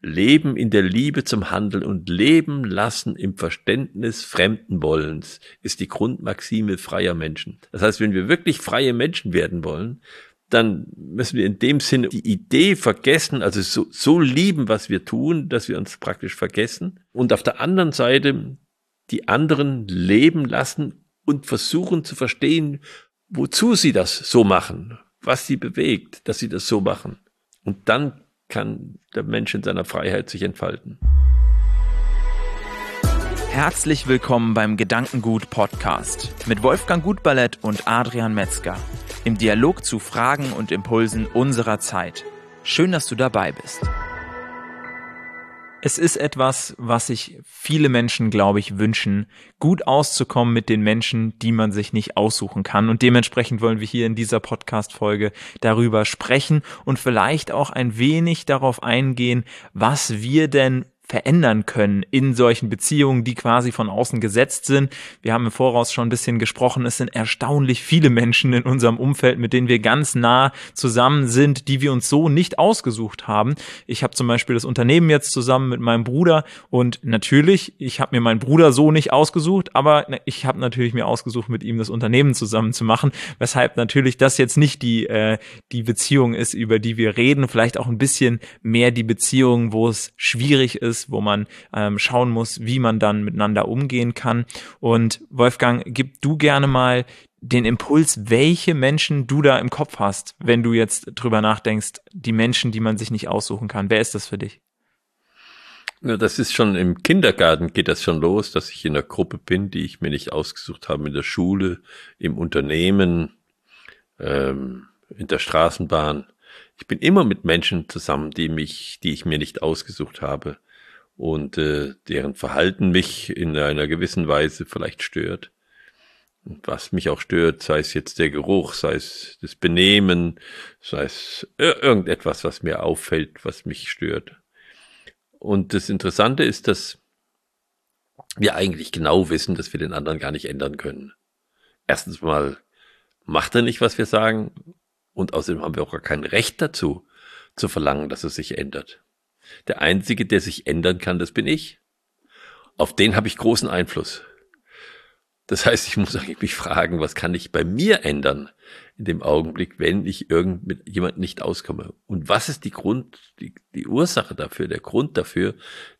Leben in der Liebe zum Handeln und Leben lassen im Verständnis fremden Wollens ist die Grundmaxime freier Menschen. Das heißt, wenn wir wirklich freie Menschen werden wollen, dann müssen wir in dem Sinne die Idee vergessen, also so, so lieben, was wir tun, dass wir uns praktisch vergessen. Und auf der anderen Seite die anderen leben lassen und versuchen zu verstehen, wozu sie das so machen, was sie bewegt, dass sie das so machen. Und dann kann der Mensch in seiner Freiheit sich entfalten. Herzlich willkommen beim Gedankengut Podcast mit Wolfgang Gutballett und Adrian Metzger im Dialog zu Fragen und Impulsen unserer Zeit. Schön, dass du dabei bist. Es ist etwas, was sich viele Menschen, glaube ich, wünschen, gut auszukommen mit den Menschen, die man sich nicht aussuchen kann. Und dementsprechend wollen wir hier in dieser Podcast-Folge darüber sprechen und vielleicht auch ein wenig darauf eingehen, was wir denn verändern können in solchen Beziehungen, die quasi von außen gesetzt sind. Wir haben im Voraus schon ein bisschen gesprochen. Es sind erstaunlich viele Menschen in unserem Umfeld, mit denen wir ganz nah zusammen sind, die wir uns so nicht ausgesucht haben. Ich habe zum Beispiel das Unternehmen jetzt zusammen mit meinem Bruder und natürlich, ich habe mir meinen Bruder so nicht ausgesucht, aber ich habe natürlich mir ausgesucht, mit ihm das Unternehmen zusammen zu machen, weshalb natürlich das jetzt nicht die, äh, die Beziehung ist, über die wir reden, vielleicht auch ein bisschen mehr die Beziehung, wo es schwierig ist, ist, wo man ähm, schauen muss, wie man dann miteinander umgehen kann. Und Wolfgang, gib du gerne mal den Impuls, welche Menschen du da im Kopf hast, wenn du jetzt drüber nachdenkst, die Menschen, die man sich nicht aussuchen kann. Wer ist das für dich? Ja, das ist schon im Kindergarten geht das schon los, dass ich in einer Gruppe bin, die ich mir nicht ausgesucht habe, in der Schule, im Unternehmen, ähm, in der Straßenbahn. Ich bin immer mit Menschen zusammen, die mich, die ich mir nicht ausgesucht habe und äh, deren Verhalten mich in einer gewissen Weise vielleicht stört. Und was mich auch stört, sei es jetzt der Geruch, sei es das Benehmen, sei es irgendetwas, was mir auffällt, was mich stört. Und das Interessante ist, dass wir eigentlich genau wissen, dass wir den anderen gar nicht ändern können. Erstens mal macht er nicht, was wir sagen, und außerdem haben wir auch gar kein Recht dazu, zu verlangen, dass er sich ändert. Der Einzige, der sich ändern kann, das bin ich. Auf den habe ich großen Einfluss. Das heißt, ich muss eigentlich mich fragen, was kann ich bei mir ändern in dem Augenblick, wenn ich irgend mit jemandem nicht auskomme? Und was ist die Grund, die, die Ursache dafür, der Grund dafür,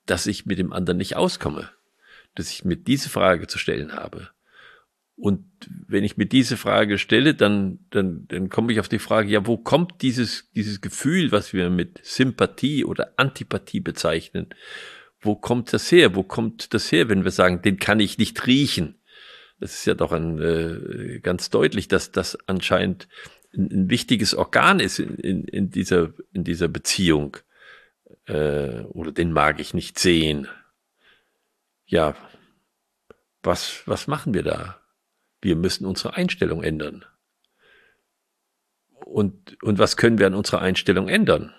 dass ich mit dem anderen nicht auskomme? Dass ich mir diese Frage zu stellen habe. Und wenn ich mir diese Frage stelle, dann, dann, dann komme ich auf die Frage, ja, wo kommt dieses, dieses Gefühl, was wir mit Sympathie oder Antipathie bezeichnen? Wo kommt das her? Wo kommt das her, wenn wir sagen, den kann ich nicht riechen? Das ist ja doch ein, äh, ganz deutlich, dass das anscheinend ein, ein wichtiges Organ ist in, in, in, dieser, in dieser Beziehung. Äh, oder den mag ich nicht sehen. Ja, was, was machen wir da? Wir müssen unsere Einstellung ändern. Und, und was können wir an unserer Einstellung ändern?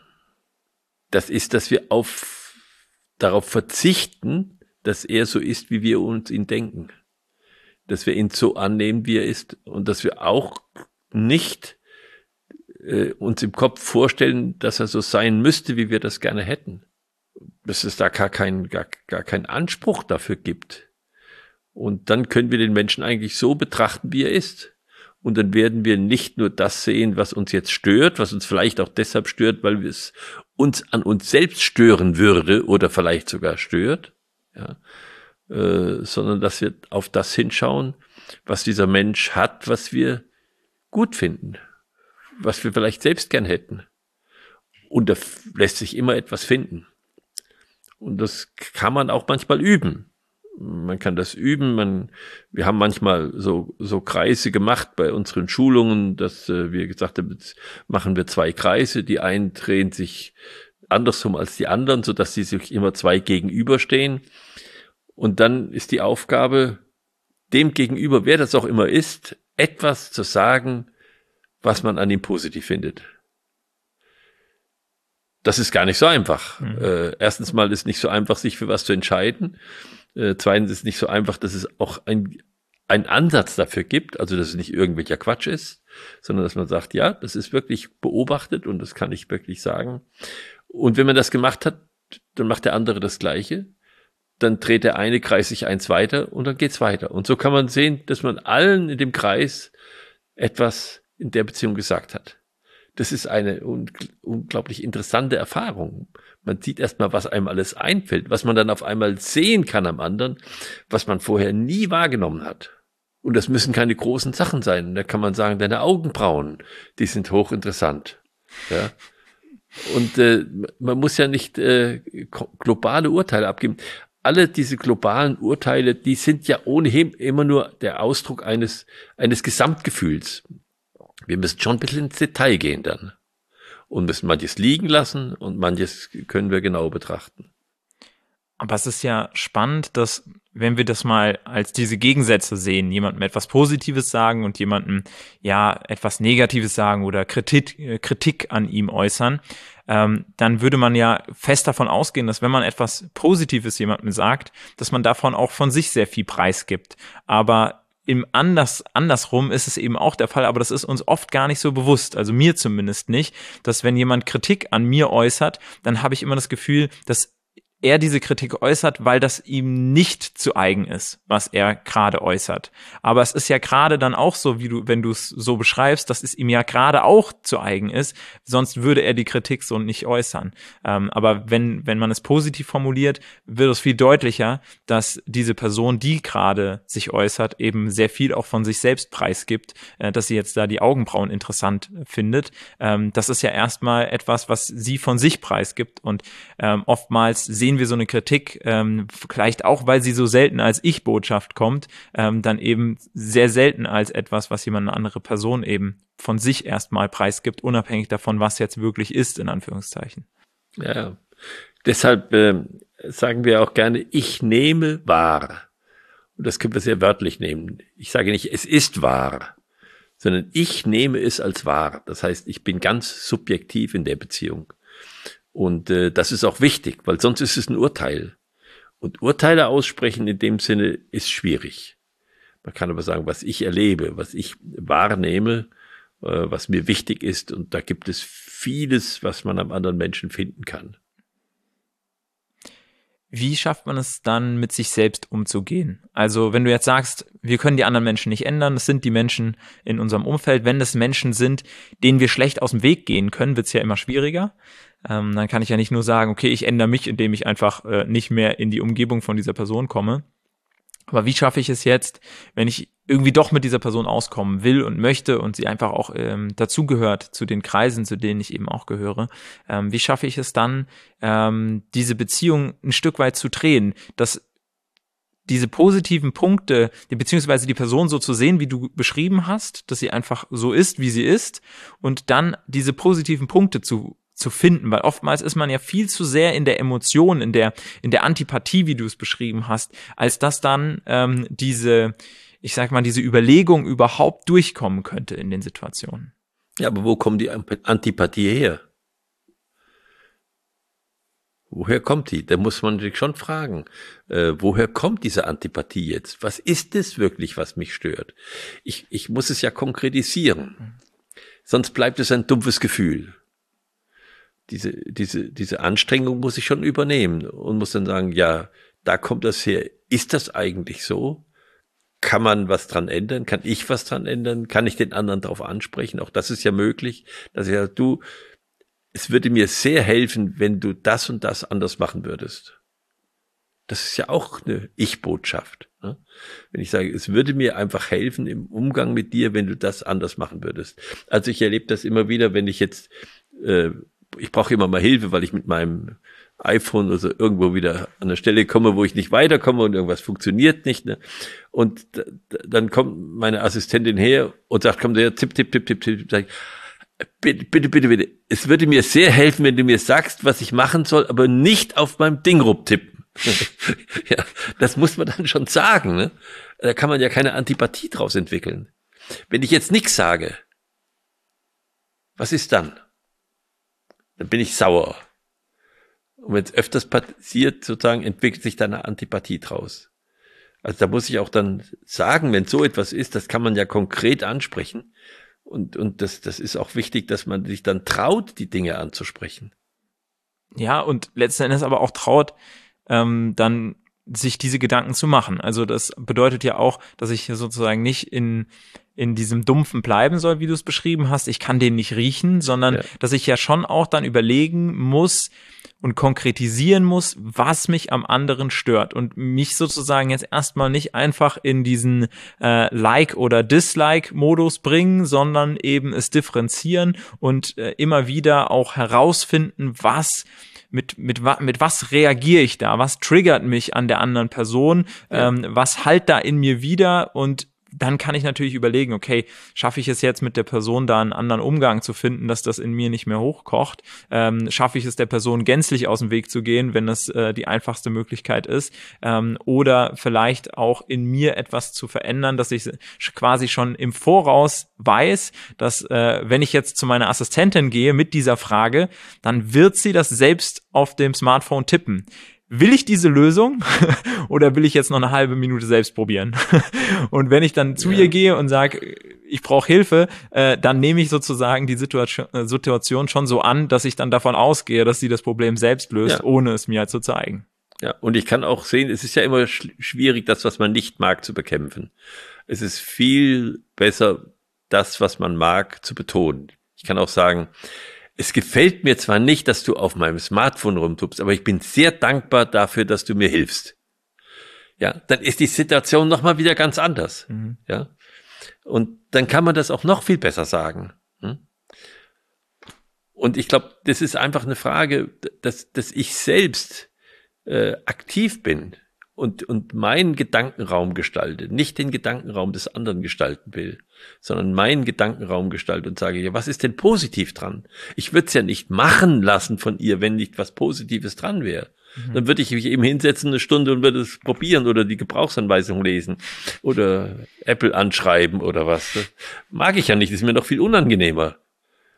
Das ist, dass wir auf, darauf verzichten, dass er so ist, wie wir uns ihn denken. Dass wir ihn so annehmen, wie er ist. Und dass wir auch nicht äh, uns im Kopf vorstellen, dass er so sein müsste, wie wir das gerne hätten. Dass es da gar keinen gar, gar keinen Anspruch dafür gibt. Und dann können wir den Menschen eigentlich so betrachten, wie er ist. Und dann werden wir nicht nur das sehen, was uns jetzt stört, was uns vielleicht auch deshalb stört, weil es uns an uns selbst stören würde oder vielleicht sogar stört, ja, äh, sondern dass wir auf das hinschauen, was dieser Mensch hat, was wir gut finden, was wir vielleicht selbst gern hätten. Und da lässt sich immer etwas finden. Und das kann man auch manchmal üben man kann das üben. Man, wir haben manchmal so, so Kreise gemacht bei unseren Schulungen, dass äh, wir gesagt haben, jetzt machen wir zwei Kreise. Die einen drehen sich andersrum als die anderen, so dass sie sich immer zwei gegenüberstehen. Und dann ist die Aufgabe, dem gegenüber, wer das auch immer ist, etwas zu sagen, was man an ihm positiv findet. Das ist gar nicht so einfach. Mhm. Äh, erstens mal ist nicht so einfach, sich für was zu entscheiden. Äh, zweitens ist es nicht so einfach, dass es auch ein, einen Ansatz dafür gibt, also dass es nicht irgendwelcher Quatsch ist, sondern dass man sagt, ja, das ist wirklich beobachtet und das kann ich wirklich sagen. Und wenn man das gemacht hat, dann macht der andere das Gleiche, dann dreht der eine Kreis sich eins weiter und dann geht's weiter. Und so kann man sehen, dass man allen in dem Kreis etwas in der Beziehung gesagt hat. Das ist eine un unglaublich interessante Erfahrung. Man sieht erstmal, was einem alles einfällt, was man dann auf einmal sehen kann am anderen, was man vorher nie wahrgenommen hat. Und das müssen keine großen Sachen sein. Da kann man sagen, deine Augenbrauen, die sind hochinteressant. Ja. Und äh, man muss ja nicht äh, globale Urteile abgeben. Alle diese globalen Urteile, die sind ja ohnehin immer nur der Ausdruck eines, eines Gesamtgefühls. Wir müssen schon ein bisschen ins Detail gehen dann. Und müssen manches liegen lassen und manches können wir genau betrachten. Aber es ist ja spannend, dass wenn wir das mal als diese Gegensätze sehen, jemandem etwas Positives sagen und jemandem ja etwas Negatives sagen oder Kritik, äh, Kritik an ihm äußern, ähm, dann würde man ja fest davon ausgehen, dass wenn man etwas Positives jemandem sagt, dass man davon auch von sich sehr viel preisgibt. Aber im anders, andersrum ist es eben auch der Fall, aber das ist uns oft gar nicht so bewusst, also mir zumindest nicht, dass wenn jemand Kritik an mir äußert, dann habe ich immer das Gefühl, dass er diese Kritik äußert, weil das ihm nicht zu eigen ist, was er gerade äußert. Aber es ist ja gerade dann auch so, wie du, wenn du es so beschreibst, dass es ihm ja gerade auch zu eigen ist, sonst würde er die Kritik so nicht äußern. Ähm, aber wenn, wenn man es positiv formuliert, wird es viel deutlicher, dass diese Person, die gerade sich äußert, eben sehr viel auch von sich selbst preisgibt, äh, dass sie jetzt da die Augenbrauen interessant findet. Ähm, das ist ja erstmal etwas, was sie von sich preisgibt und ähm, oftmals sehen sehen wir so eine Kritik, ähm, vielleicht auch, weil sie so selten als Ich-Botschaft kommt, ähm, dann eben sehr selten als etwas, was jemand eine andere Person eben von sich erstmal preisgibt, unabhängig davon, was jetzt wirklich ist, in Anführungszeichen. Ja, deshalb äh, sagen wir auch gerne, ich nehme wahr. Und das können wir sehr wörtlich nehmen. Ich sage nicht, es ist wahr, sondern ich nehme es als wahr. Das heißt, ich bin ganz subjektiv in der Beziehung. Und äh, das ist auch wichtig, weil sonst ist es ein Urteil. Und Urteile aussprechen in dem Sinne ist schwierig. Man kann aber sagen, was ich erlebe, was ich wahrnehme, äh, was mir wichtig ist. Und da gibt es vieles, was man am anderen Menschen finden kann. Wie schafft man es dann, mit sich selbst umzugehen? Also, wenn du jetzt sagst, wir können die anderen Menschen nicht ändern, es sind die Menschen in unserem Umfeld, wenn es Menschen sind, denen wir schlecht aus dem Weg gehen können, wird es ja immer schwieriger ähm, dann kann ich ja nicht nur sagen, okay, ich ändere mich, indem ich einfach äh, nicht mehr in die Umgebung von dieser Person komme. Aber wie schaffe ich es jetzt, wenn ich irgendwie doch mit dieser Person auskommen will und möchte und sie einfach auch ähm, dazugehört zu den Kreisen, zu denen ich eben auch gehöre, ähm, wie schaffe ich es dann, ähm, diese Beziehung ein Stück weit zu drehen, dass diese positiven Punkte, beziehungsweise die Person so zu sehen, wie du beschrieben hast, dass sie einfach so ist, wie sie ist, und dann diese positiven Punkte zu zu finden, weil oftmals ist man ja viel zu sehr in der Emotion, in der, in der Antipathie, wie du es beschrieben hast, als dass dann ähm, diese, ich sag mal, diese Überlegung überhaupt durchkommen könnte in den Situationen. Ja, aber wo kommt die Antipathie her? Woher kommt die? Da muss man sich schon fragen, äh, woher kommt diese Antipathie jetzt? Was ist es wirklich, was mich stört? Ich, ich muss es ja konkretisieren. Sonst bleibt es ein dumpfes Gefühl diese, diese, diese Anstrengung muss ich schon übernehmen und muss dann sagen, ja, da kommt das her. Ist das eigentlich so? Kann man was dran ändern? Kann ich was dran ändern? Kann ich den anderen darauf ansprechen? Auch das ist ja möglich, dass ich sage, du, es würde mir sehr helfen, wenn du das und das anders machen würdest. Das ist ja auch eine Ich-Botschaft. Ne? Wenn ich sage, es würde mir einfach helfen im Umgang mit dir, wenn du das anders machen würdest. Also ich erlebe das immer wieder, wenn ich jetzt äh, ich brauche immer mal Hilfe, weil ich mit meinem iPhone also irgendwo wieder an der Stelle komme, wo ich nicht weiterkomme und irgendwas funktioniert nicht. Ne? Und dann kommt meine Assistentin her und sagt, komm her, tipp, tipp, tipp, tipp, tipp. Ich, bitte, bitte, bitte, bitte. Es würde mir sehr helfen, wenn du mir sagst, was ich machen soll, aber nicht auf meinem Ding rumtippen. ja, das muss man dann schon sagen. Ne? Da kann man ja keine Antipathie draus entwickeln. Wenn ich jetzt nichts sage, was ist dann? dann bin ich sauer. Und wenn es öfters passiert, sozusagen, entwickelt sich da eine Antipathie draus. Also da muss ich auch dann sagen, wenn so etwas ist, das kann man ja konkret ansprechen. Und, und das, das ist auch wichtig, dass man sich dann traut, die Dinge anzusprechen. ja, und letzten Endes aber auch traut, ähm, dann sich diese Gedanken zu machen. Also das bedeutet ja auch, dass ich sozusagen nicht in in diesem Dumpfen bleiben soll, wie du es beschrieben hast. Ich kann den nicht riechen, sondern ja. dass ich ja schon auch dann überlegen muss und konkretisieren muss, was mich am anderen stört und mich sozusagen jetzt erstmal nicht einfach in diesen äh, Like- oder Dislike-Modus bringen, sondern eben es differenzieren und äh, immer wieder auch herausfinden, was mit, mit, mit was reagiere ich da? Was triggert mich an der anderen Person? Ja. Ähm, was halt da in mir wieder? Und dann kann ich natürlich überlegen, okay, schaffe ich es jetzt mit der Person da einen anderen Umgang zu finden, dass das in mir nicht mehr hochkocht? Ähm, schaffe ich es der Person gänzlich aus dem Weg zu gehen, wenn das äh, die einfachste Möglichkeit ist? Ähm, oder vielleicht auch in mir etwas zu verändern, dass ich quasi schon im Voraus weiß, dass äh, wenn ich jetzt zu meiner Assistentin gehe mit dieser Frage, dann wird sie das selbst auf dem Smartphone tippen will ich diese Lösung oder will ich jetzt noch eine halbe Minute selbst probieren? und wenn ich dann zu ja. ihr gehe und sage, ich brauche Hilfe, äh, dann nehme ich sozusagen die Situation, äh, Situation schon so an, dass ich dann davon ausgehe, dass sie das Problem selbst löst, ja. ohne es mir zu zeigen. Ja, und ich kann auch sehen, es ist ja immer schwierig, das, was man nicht mag, zu bekämpfen. Es ist viel besser, das, was man mag, zu betonen. Ich kann auch sagen, es gefällt mir zwar nicht, dass du auf meinem Smartphone rumtupst, aber ich bin sehr dankbar dafür, dass du mir hilfst. Ja, dann ist die Situation nochmal wieder ganz anders. Mhm. Ja. Und dann kann man das auch noch viel besser sagen. Hm? Und ich glaube, das ist einfach eine Frage, dass, dass ich selbst äh, aktiv bin und, und meinen Gedankenraum gestalte, nicht den Gedankenraum des anderen gestalten will, sondern meinen Gedankenraum gestalte und sage, ja, was ist denn positiv dran? Ich würde es ja nicht machen lassen von ihr, wenn nicht was Positives dran wäre. Mhm. Dann würde ich mich eben hinsetzen eine Stunde und würde es probieren oder die Gebrauchsanweisung lesen oder Apple anschreiben oder was. Das mag ich ja nicht, das ist mir noch viel unangenehmer.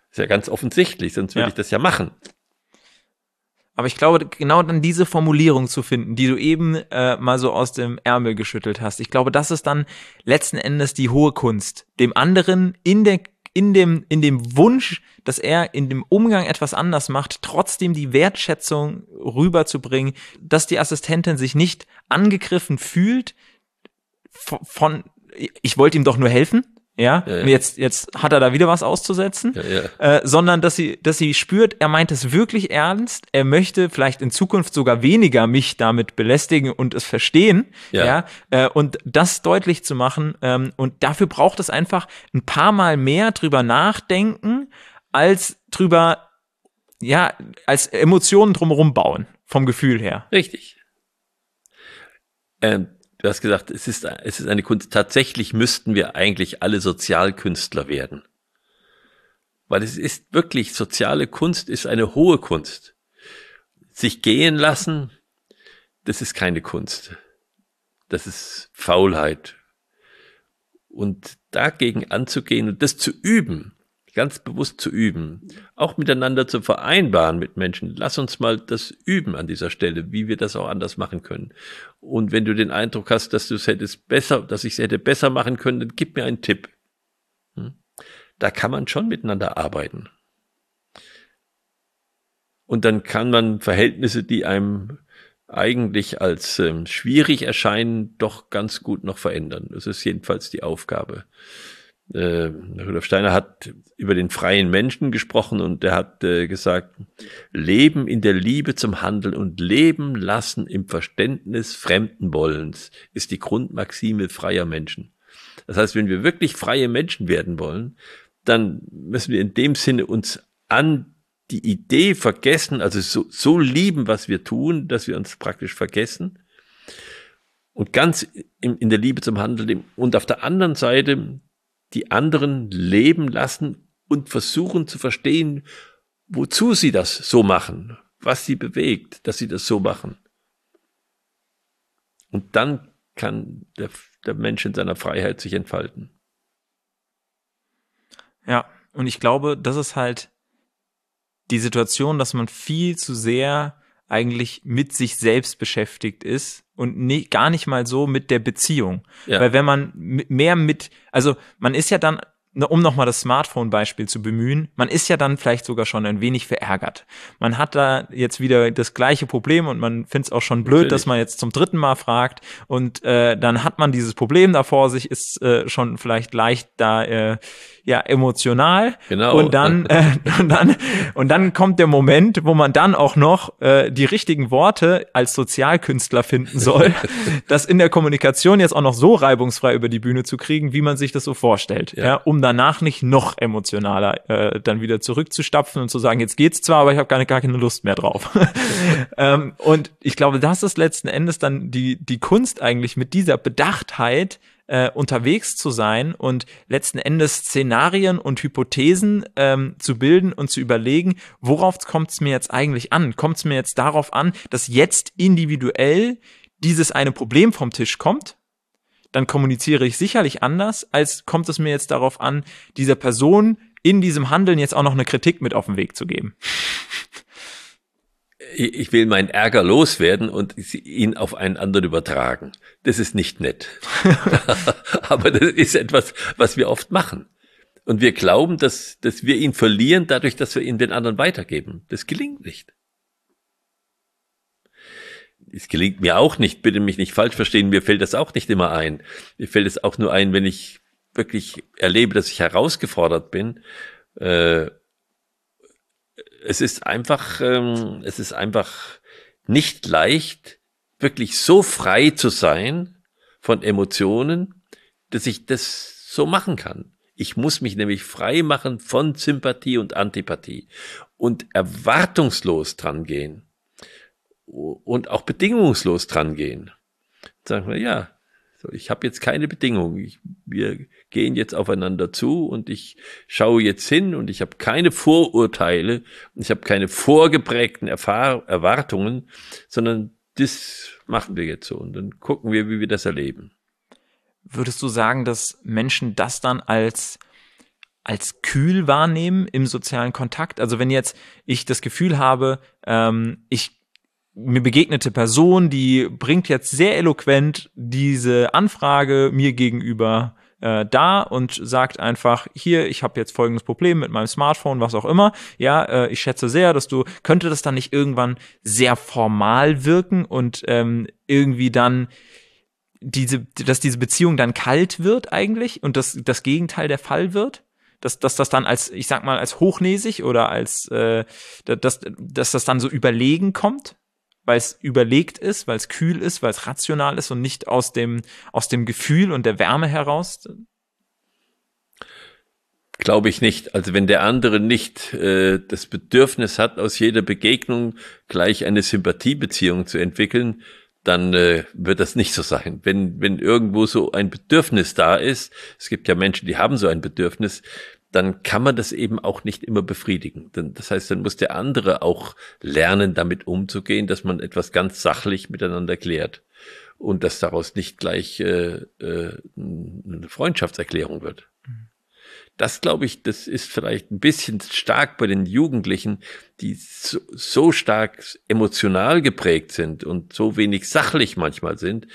ist ja ganz offensichtlich, sonst würde ja. ich das ja machen. Aber ich glaube, genau dann diese Formulierung zu finden, die du eben äh, mal so aus dem Ärmel geschüttelt hast, ich glaube, das ist dann letzten Endes die hohe Kunst, dem anderen in der in dem, in dem Wunsch, dass er in dem Umgang etwas anders macht, trotzdem die Wertschätzung rüberzubringen, dass die Assistentin sich nicht angegriffen fühlt von, ich wollte ihm doch nur helfen, ja, ja, ja. jetzt jetzt hat er da wieder was auszusetzen, ja, äh, sondern dass sie dass sie spürt, er meint es wirklich ernst, er möchte vielleicht in Zukunft sogar weniger mich damit belästigen und es verstehen, ja, äh, und das deutlich zu machen ähm, und dafür braucht es einfach ein paar Mal mehr drüber nachdenken als drüber ja als Emotionen drumherum bauen vom Gefühl her. Richtig. Ähm Du hast gesagt, es ist, es ist eine Kunst. Tatsächlich müssten wir eigentlich alle Sozialkünstler werden. Weil es ist wirklich, soziale Kunst ist eine hohe Kunst. Sich gehen lassen, das ist keine Kunst. Das ist Faulheit. Und dagegen anzugehen und das zu üben, ganz bewusst zu üben, auch miteinander zu vereinbaren mit Menschen. Lass uns mal das üben an dieser Stelle, wie wir das auch anders machen können. Und wenn du den Eindruck hast, dass du es hättest besser, dass ich es hätte besser machen können, dann gib mir einen Tipp. Hm? Da kann man schon miteinander arbeiten. Und dann kann man Verhältnisse, die einem eigentlich als ähm, schwierig erscheinen, doch ganz gut noch verändern. Das ist jedenfalls die Aufgabe äh, Rudolf Steiner hat über den freien Menschen gesprochen und er hat äh, gesagt, Leben in der Liebe zum Handeln und Leben lassen im Verständnis fremden Wollens ist die Grundmaxime freier Menschen. Das heißt, wenn wir wirklich freie Menschen werden wollen, dann müssen wir in dem Sinne uns an die Idee vergessen, also so, so lieben, was wir tun, dass wir uns praktisch vergessen und ganz in, in der Liebe zum Handeln und auf der anderen Seite die anderen leben lassen und versuchen zu verstehen, wozu sie das so machen, was sie bewegt, dass sie das so machen. Und dann kann der, der Mensch in seiner Freiheit sich entfalten. Ja, und ich glaube, das ist halt die Situation, dass man viel zu sehr eigentlich mit sich selbst beschäftigt ist und nie, gar nicht mal so mit der Beziehung. Ja. Weil wenn man mehr mit, also man ist ja dann um nochmal das Smartphone-Beispiel zu bemühen, man ist ja dann vielleicht sogar schon ein wenig verärgert. Man hat da jetzt wieder das gleiche Problem und man findet es auch schon blöd, Natürlich. dass man jetzt zum dritten Mal fragt und äh, dann hat man dieses Problem da vor sich, ist äh, schon vielleicht leicht da äh, ja emotional. Genau. Und dann äh, und dann und dann kommt der Moment, wo man dann auch noch äh, die richtigen Worte als Sozialkünstler finden soll, das in der Kommunikation jetzt auch noch so reibungsfrei über die Bühne zu kriegen, wie man sich das so vorstellt, ja, ja um danach nicht noch emotionaler äh, dann wieder zurückzustapfen und zu sagen, jetzt geht's zwar, aber ich habe gar, gar keine Lust mehr drauf. ähm, und ich glaube, das ist letzten Endes dann die die Kunst eigentlich mit dieser Bedachtheit äh, unterwegs zu sein und letzten Endes Szenarien und Hypothesen ähm, zu bilden und zu überlegen, worauf kommt es mir jetzt eigentlich an? Kommt es mir jetzt darauf an, dass jetzt individuell dieses eine Problem vom Tisch kommt? Dann kommuniziere ich sicherlich anders, als kommt es mir jetzt darauf an, dieser Person in diesem Handeln jetzt auch noch eine Kritik mit auf den Weg zu geben ich will meinen Ärger loswerden und ihn auf einen anderen übertragen. Das ist nicht nett. Aber das ist etwas, was wir oft machen. Und wir glauben, dass, dass wir ihn verlieren, dadurch, dass wir ihn den anderen weitergeben. Das gelingt nicht. Es gelingt mir auch nicht, bitte mich nicht falsch verstehen, mir fällt das auch nicht immer ein. Mir fällt es auch nur ein, wenn ich wirklich erlebe, dass ich herausgefordert bin, äh, es ist einfach, ähm, es ist einfach nicht leicht, wirklich so frei zu sein von Emotionen, dass ich das so machen kann. Ich muss mich nämlich frei machen von Sympathie und Antipathie und erwartungslos dran gehen und auch bedingungslos dran gehen. Sagen wir, ja, so, ich habe jetzt keine Bedingungen. Ich, wir gehen jetzt aufeinander zu und ich schaue jetzt hin und ich habe keine Vorurteile und ich habe keine vorgeprägten Erfahr Erwartungen, sondern das machen wir jetzt so und dann gucken wir, wie wir das erleben. Würdest du sagen, dass Menschen das dann als als kühl wahrnehmen im sozialen Kontakt? Also wenn jetzt ich das Gefühl habe, ähm, ich mir begegnete Person, die bringt jetzt sehr eloquent diese Anfrage mir gegenüber äh, da und sagt einfach, hier, ich habe jetzt folgendes Problem mit meinem Smartphone, was auch immer. Ja, äh, ich schätze sehr, dass du, könnte das dann nicht irgendwann sehr formal wirken und ähm, irgendwie dann diese, dass diese Beziehung dann kalt wird eigentlich und das, das Gegenteil der Fall wird? dass, dass das dann als, ich sag mal, als hochnäsig oder als, äh, dass, dass das dann so überlegen kommt? Weil es überlegt ist, weil es kühl ist, weil es rational ist und nicht aus dem, aus dem Gefühl und der Wärme heraus? Glaube ich nicht. Also wenn der andere nicht äh, das Bedürfnis hat, aus jeder Begegnung gleich eine Sympathiebeziehung zu entwickeln, dann äh, wird das nicht so sein. Wenn, wenn irgendwo so ein Bedürfnis da ist, es gibt ja Menschen, die haben so ein Bedürfnis, dann kann man das eben auch nicht immer befriedigen. Das heißt, dann muss der andere auch lernen, damit umzugehen, dass man etwas ganz sachlich miteinander klärt und dass daraus nicht gleich äh, äh, eine Freundschaftserklärung wird. Das glaube ich, das ist vielleicht ein bisschen stark bei den Jugendlichen, die so, so stark emotional geprägt sind und so wenig sachlich manchmal sind,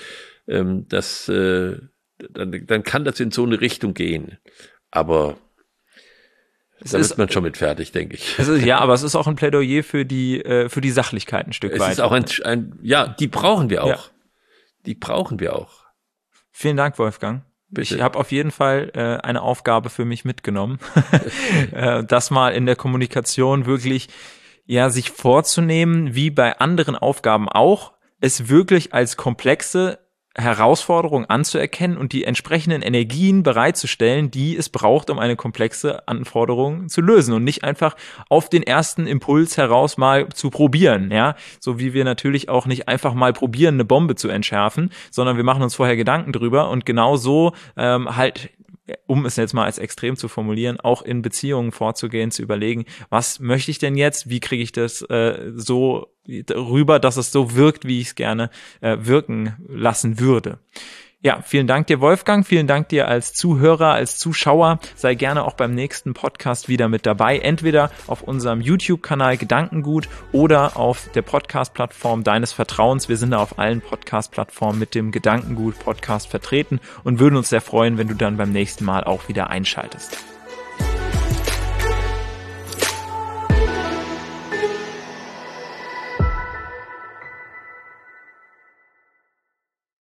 ähm, dass äh, dann, dann kann das in so eine Richtung gehen. Aber es da ist man schon mit fertig, denke ich. Ist, ja, aber es ist auch ein Plädoyer für die, äh, für die Sachlichkeit ein Stück es weit. Es ist auch ein, ein, ja, die brauchen wir auch. Ja. Die brauchen wir auch. Vielen Dank, Wolfgang. Bitte. Ich habe auf jeden Fall äh, eine Aufgabe für mich mitgenommen, äh, das mal in der Kommunikation wirklich ja sich vorzunehmen, wie bei anderen Aufgaben auch, es wirklich als komplexe Herausforderung anzuerkennen und die entsprechenden Energien bereitzustellen, die es braucht, um eine komplexe Anforderung zu lösen und nicht einfach auf den ersten Impuls heraus mal zu probieren, ja, so wie wir natürlich auch nicht einfach mal probieren, eine Bombe zu entschärfen, sondern wir machen uns vorher Gedanken drüber und genau so ähm, halt um es jetzt mal als extrem zu formulieren, auch in Beziehungen vorzugehen, zu überlegen, was möchte ich denn jetzt, wie kriege ich das äh, so rüber, dass es so wirkt, wie ich es gerne äh, wirken lassen würde. Ja, vielen Dank dir, Wolfgang. Vielen Dank dir als Zuhörer, als Zuschauer. Sei gerne auch beim nächsten Podcast wieder mit dabei. Entweder auf unserem YouTube-Kanal Gedankengut oder auf der Podcast-Plattform deines Vertrauens. Wir sind da auf allen Podcast-Plattformen mit dem Gedankengut-Podcast vertreten und würden uns sehr freuen, wenn du dann beim nächsten Mal auch wieder einschaltest.